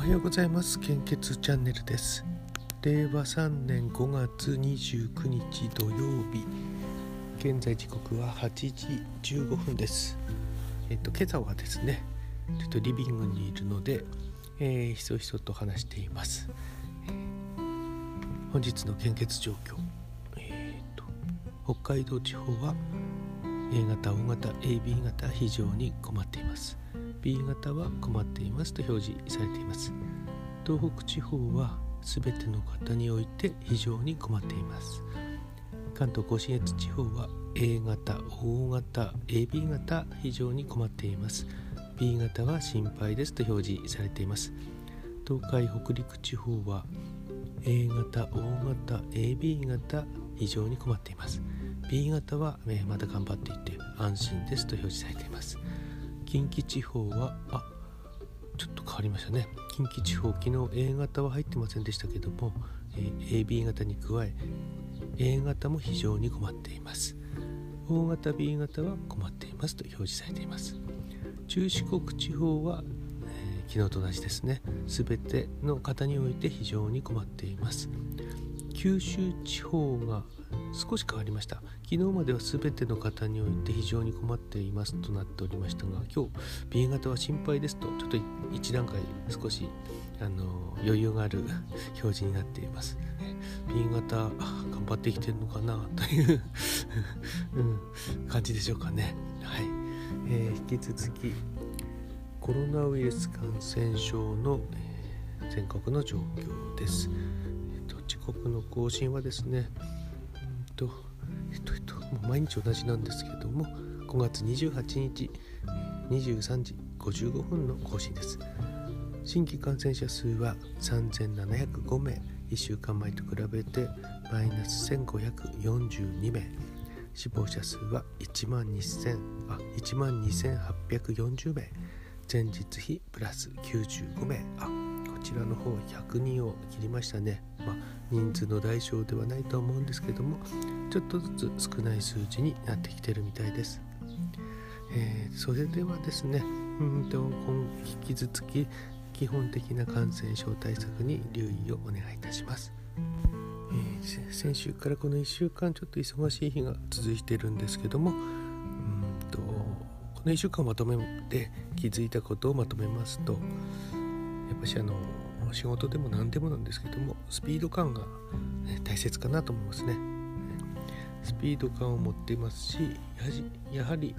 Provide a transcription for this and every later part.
おはようございます。献血チャンネルです。令和3年5月29日土曜日。現在時刻は8時15分です。えっと今朝はですねちょっとリビングにいるので、えー、ひそひそと話しています、えー、本日の献血状況。えー、っと北海道地方は A 型 O 型 AB 型非常に困っています。B 型は困っていますと表示されています。東北地方は全ての方において非常に困っています。関東甲信越地方は A 型 O 型 AB 型非常に困っています。B 型は心配ですと表示されています。東海北陸地方は A 型 O 型 AB 型非常に困っています。B 型は、えまだ頑張っていて安心ですと表示されています。近畿地方はあちょっと変わりましたね。近畿地方昨日 A 型は入ってませんでしたけども、えー、AB 型に加え A 型も非常に困っています。O 型 B 型は困っていますと表示されています。中四国地方は、えー、昨日と同じですね。全ての方において非常に困っています。九州地方が少し変わりました。昨日までは全ての方において非常に困っていますとなっておりましたが今日 B 型は心配ですとちょっと一段階少しあの余裕がある表示になっています。B 型頑張ってきてるのかなという うん、感じでしょうかね。はい、えー、引き続きコロナウイルス感染症の、えー、全国の状況です、刻の更新はですねとえっとえっともう毎日同じなんですけども5月28日23時55分の更新です。新規感染者数は3705名。1週間前と比べてマイナス1542名。死亡者数は1万2000あ12840名。前日比プラス95名。あちらの方100人を切りましたね。まあ人数の大小ではないと思うんですけどもちょっとずつ少ない数字になってきてるみたいです、えー、それではですねうんと引き続き基本的な感染症対策に留意をお願いいたします、えー、先週からこの1週間ちょっと忙しい日が続いているんですけどもうんとこの1週間まとめて気づいたことをまとめますとやっぱしあの仕事でも何でもなんですけどもスピード感が、ね、大切かなと思いますね。スピード感を持っていますしやはり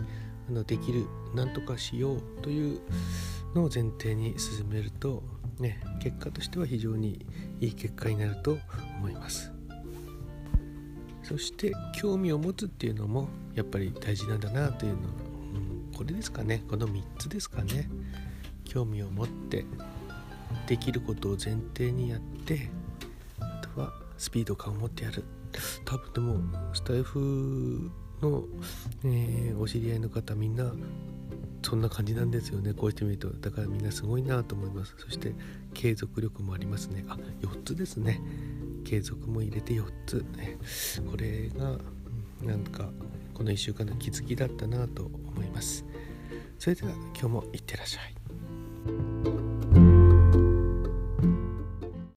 あのできる何とかしようというのを前提に進めると、ね、結果としては非常にいい結果になると思います。そして興味を持つっていうのもやっぱり大事なんだなというのは、うん、これですかね。この3つですかね。興味を持ってできることを前提にやってあとはスピード感を持ってやる。多分でもスタイフの、えー、お知り合いの方みんなそんな感じなんですよね。こうしてみると。だからみんなすごいなと思います。そして継続力もありますね。あ4つですね。継続も入れて4つ、これがなんかこの1週間の気づきだったなと思います。それでは今日もいってらっしゃい。